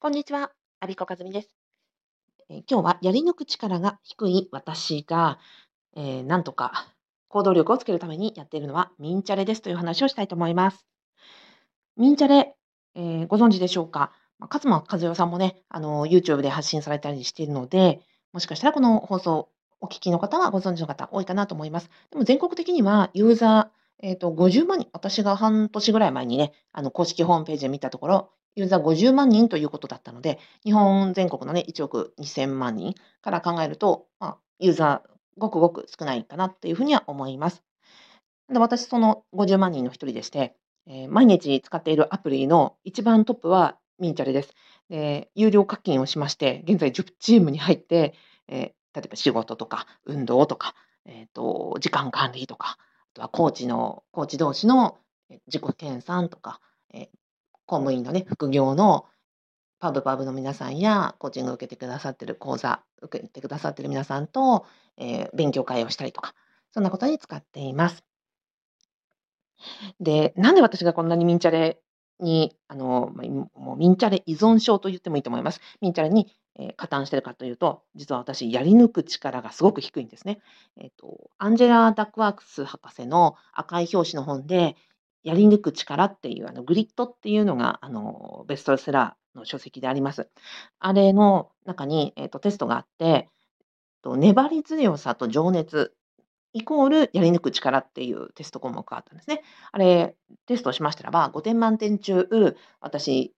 こんにちは、アビコカズミです。えー今日はやり抜く力が低い私が、えーなんとか行動力をつけるためにやっているのはミンチャレですという話をしたいと思います。ミンチャレ、えーご存知でしょうか、まあ、勝間和代さんもね、あの YouTube で発信されたりしているので、もしかしたらこの放送お聞きの方はご存知の方多いかなと思います。でも全国的にはユーザー、えーと、50万人、私が半年ぐらい前にね、あの公式ホームページで見たところ、ユーザー50万人ということだったので、日本全国のね、1億2000万人から考えると、まあ、ユーザーごくごく少ないかなっていうふうには思います。で私、その50万人の一人でして、えー毎日使っているアプリの一番トップはミンチャレです。で、有料課金をしまして、現在10チームに入って、えー例えば仕事とか運動とか、えーと、時間管理とか、あとはコーチの、コーチ同士の自己研鑽とか、えー公務員のね、副業のパブパブの皆さんや、コーチングを受けてくださってる講座、受けてくださってる皆さんと、えー勉強会をしたりとか、そんなことに使っています。で、なんで私がこんなにミンチャレに、あの、もうミンチャレ依存症と言ってもいいと思います。ミンチャレに、えー加担してるかというと、実は私やり抜く力がすごく低いんですね。えっと、アンジェラ・ダックワース博士の赤い表紙の本で、やり抜く力っていうあの GRIT っていうのがあのベストセラーの書籍であります。あれの中に、えっと、テストがあって、と粘り強さと情熱イコールやり抜く力っていうテスト項目があったんですね。あれ、テストしましたらば、5点満点中、私、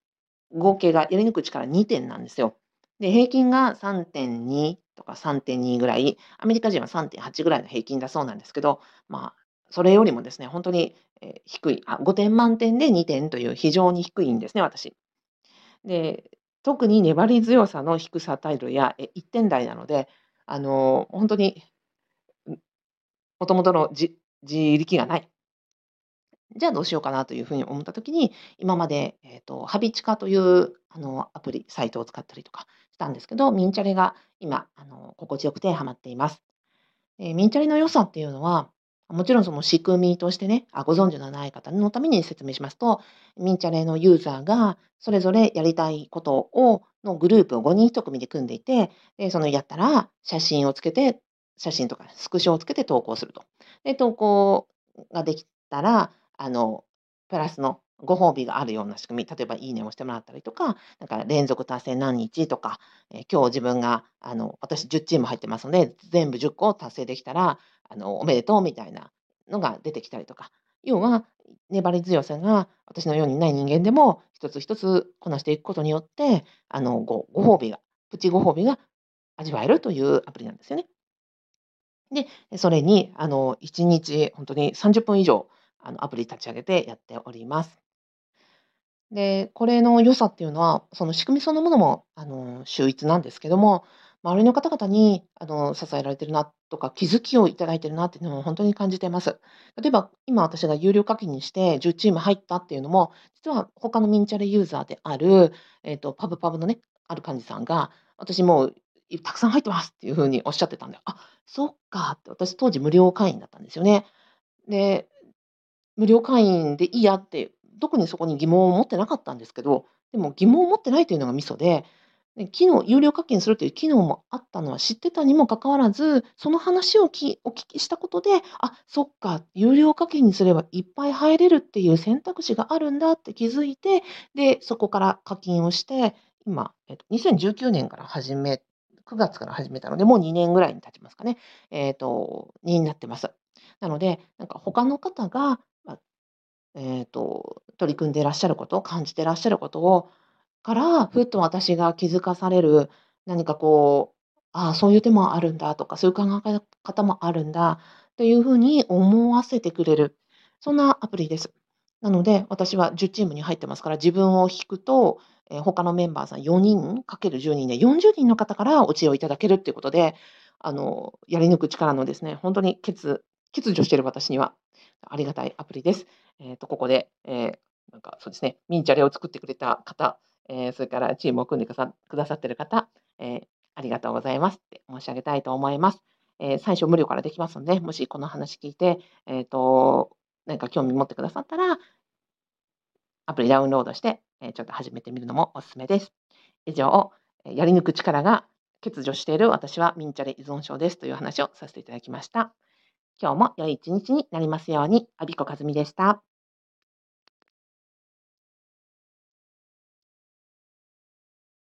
合計がやり抜く力2点なんですよ。で、平均が3.2とか3.2ぐらい、アメリカ人は3.8ぐらいの平均だそうなんですけど、まあ、それよりもですね、本当に、低い、あ、5点満点で2点という非常に低いんですね、私。で、特に粘り強さの低さタイルや、1点台なので、あの、ほんとに、もともとのじ自力がない。じゃあどうしようかなというふうに思った時に、今まで、えっと、ハビチカというあのアプリ、サイトを使ったりとかしたんですけど、ミンチャレが今、あの心地よくてハマっています。え、ミンチャレの良さっていうのは、もちろんその仕組みとしてね、あ、ご存知のない方のために説明しますと、ミンチャレのユーザーがそれぞれやりたいことをのグループを5人1組で組んでいて、で、そのやったら写真をつけて、写真とかスクショをつけて投稿すると。で、投稿ができたら、あの、プラスのご褒美があるような仕組み、例えばいいねをしてもらったりとか、なんか連続達成何日とか、え、今日自分があの、私10チーム入ってますので、全部10個達成できたら、あの、おめでとうみたいなのが出てきたりとか、要は粘り強さが私のようにない人間でも、一つ一つこなしていくことによって、あの、ごご褒美がプチご褒美が味わえるというアプリなんですよね。で、それにあの、1日ほんとに30分以上、あの、アプリ立ち上げてやっております。で、これの良さっていうのは、その仕組みそのものも、あの、秀逸なんですけども、周りの方々に、あの、支えられてるなとか、気づきをいただいてるなっていうのもほんとに感じています。例えば、今私が有料課金にして10チーム入ったっていうのも、実は他のミンチャレユーザーである、えっと、パブパブのね、ある幹事さんが、私もう、たくさん入ってますっていう風におっしゃってたんで、あ、そっかって、私当時無料会員だったんですよね。で、無料会員でいいやって、特にそこに疑問を持ってなかったんですけど、でも疑問を持ってないというのがミソ、で、機能有料課金するという機能もあったのは知ってたにもかかわらず、その話をきお聞きしたことで、あ、そっか、有料課金にすればいっぱい入れるっていう選択肢があるんだって気づいて、で、そこから課金をして、今、えっと、2019年から始め9月から始めたので、もう2年ぐらいに経ちますかね。えっと、になってます。なので、なんか他の方が、えっと、取り組んでいらっしゃることを、感じてらっしゃることをから、ふっと私が気づかされる、何かこう、ああ、そういう手もあるんだとか、そういう考え方もあるんだという風に思わせてくれる、そんなアプリです。なので、私は10チームに入ってますから、自分を引くと、え、他のメンバーさん4人かける10人で40人の方からお知恵をいただけるっていうことで、あの、やり抜く力のですね、ほんとに欠欠如している私にはありがたいアプリです。えっと、ここで、え、なんかそうですね、ミンチャレを作ってくれた方、ええ、それからチームを組んでくださってる方、ええ、ありがとうございますって申し上げたいと思います。ええ、最初無料からできますので、もしこの話聞いて、えっと、何か興味持ってくださったらアプリダウンロードして、え、ちょっと始めてみるのもお勧めです。以上、やり抜く力が欠如している私はミンチャレ依存症ですという話をさせていただきました。今日も良い一日になりますように、アビコカズミでした。